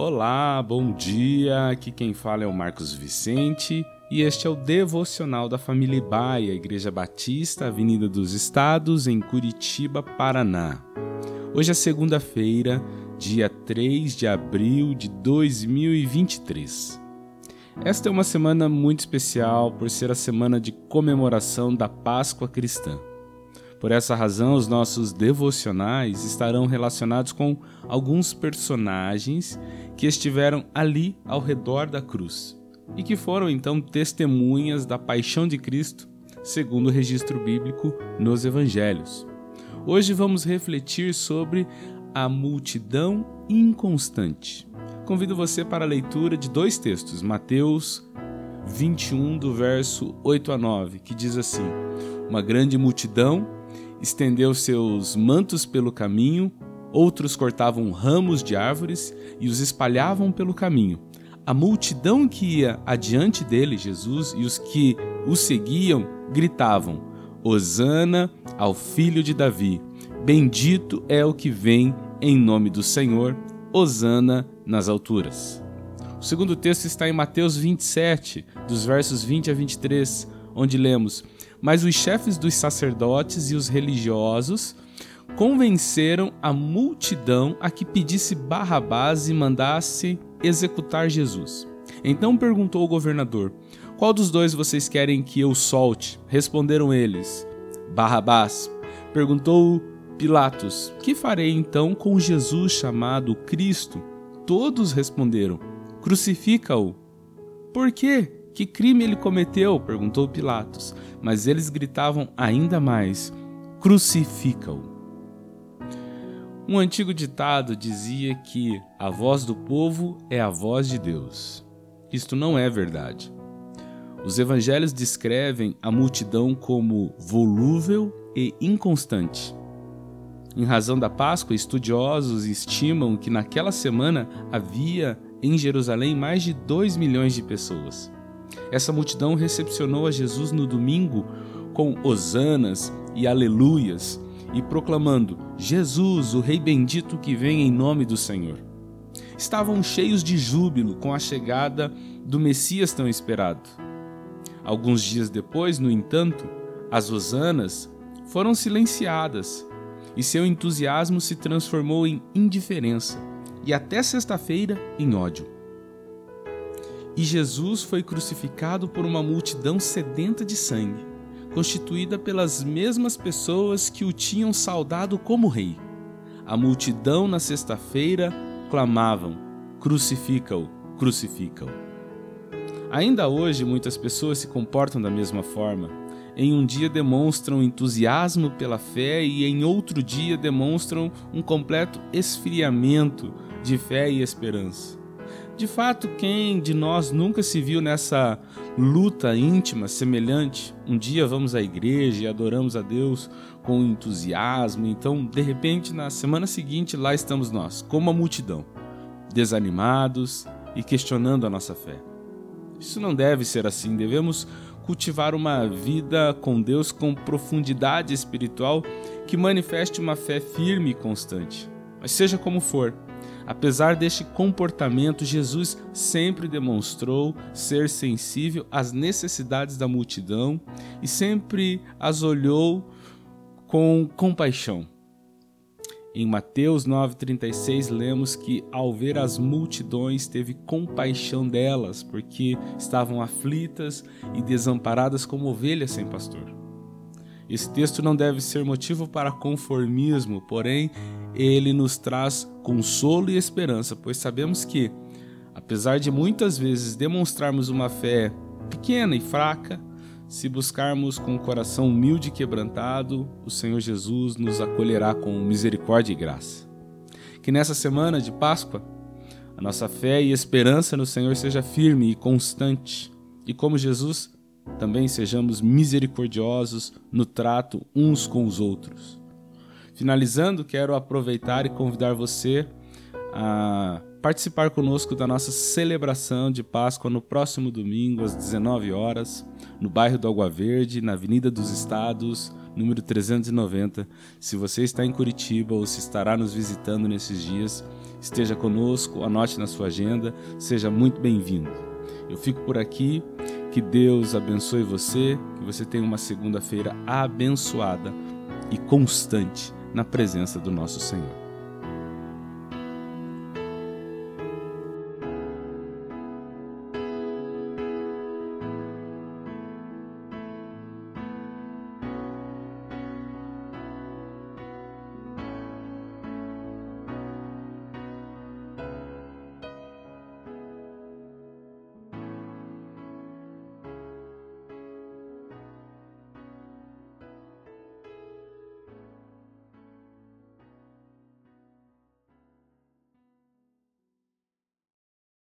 Olá, bom dia. Aqui quem fala é o Marcos Vicente e este é o devocional da família Baia, Igreja Batista, Avenida dos Estados, em Curitiba, Paraná. Hoje é segunda-feira, dia 3 de abril de 2023. Esta é uma semana muito especial por ser a semana de comemoração da Páscoa cristã. Por essa razão, os nossos devocionais estarão relacionados com alguns personagens que estiveram ali ao redor da cruz e que foram então testemunhas da paixão de Cristo, segundo o registro bíblico nos evangelhos. Hoje vamos refletir sobre a multidão inconstante. Convido você para a leitura de dois textos, Mateus 21, do verso 8 a 9, que diz assim: Uma grande multidão estendeu seus mantos pelo caminho, outros cortavam ramos de árvores e os espalhavam pelo caminho. A multidão que ia adiante dele, Jesus, e os que o seguiam, gritavam: Hosana ao filho de Davi. Bendito é o que vem em nome do Senhor. Hosana nas alturas. O segundo texto está em Mateus 27, dos versos 20 a 23, onde lemos: mas os chefes dos sacerdotes e os religiosos convenceram a multidão a que pedisse Barrabás e mandasse executar Jesus. Então perguntou o governador: Qual dos dois vocês querem que eu solte? Responderam eles: Barrabás. Perguntou Pilatos: Que farei então com Jesus chamado Cristo? Todos responderam: Crucifica-o. Por quê? Que crime ele cometeu? perguntou Pilatos. Mas eles gritavam ainda mais: Crucifica-o. Um antigo ditado dizia que a voz do povo é a voz de Deus. Isto não é verdade. Os evangelhos descrevem a multidão como volúvel e inconstante. Em razão da Páscoa, estudiosos estimam que naquela semana havia em Jerusalém mais de 2 milhões de pessoas. Essa multidão recepcionou a Jesus no domingo com hosanas e aleluias e proclamando: Jesus, o Rei bendito que vem em nome do Senhor. Estavam cheios de júbilo com a chegada do Messias tão esperado. Alguns dias depois, no entanto, as hosanas foram silenciadas e seu entusiasmo se transformou em indiferença e até sexta-feira em ódio. E Jesus foi crucificado por uma multidão sedenta de sangue, constituída pelas mesmas pessoas que o tinham saudado como rei. A multidão na sexta-feira clamavam: Crucifica-o, crucifica-o. Ainda hoje, muitas pessoas se comportam da mesma forma. Em um dia demonstram entusiasmo pela fé e em outro dia demonstram um completo esfriamento de fé e esperança. De fato, quem de nós nunca se viu nessa luta íntima semelhante? Um dia vamos à igreja e adoramos a Deus com entusiasmo, então, de repente, na semana seguinte, lá estamos nós, como a multidão, desanimados e questionando a nossa fé. Isso não deve ser assim, devemos cultivar uma vida com Deus com profundidade espiritual que manifeste uma fé firme e constante. Mas seja como for, Apesar deste comportamento, Jesus sempre demonstrou ser sensível às necessidades da multidão e sempre as olhou com compaixão. Em Mateus 9,36 lemos que, ao ver as multidões, teve compaixão delas, porque estavam aflitas e desamparadas como ovelhas sem pastor. Esse texto não deve ser motivo para conformismo, porém ele nos traz consolo e esperança, pois sabemos que, apesar de muitas vezes demonstrarmos uma fé pequena e fraca, se buscarmos com o coração humilde e quebrantado, o Senhor Jesus nos acolherá com misericórdia e graça. Que nessa semana de Páscoa, a nossa fé e esperança no Senhor seja firme e constante, e como Jesus, também sejamos misericordiosos no trato uns com os outros. Finalizando, quero aproveitar e convidar você a participar conosco da nossa celebração de Páscoa no próximo domingo às 19 horas, no bairro do Água Verde, na Avenida dos Estados, número 390. Se você está em Curitiba ou se estará nos visitando nesses dias, esteja conosco, anote na sua agenda, seja muito bem-vindo. Eu fico por aqui, que Deus abençoe você, que você tenha uma segunda-feira abençoada e constante na presença do nosso Senhor.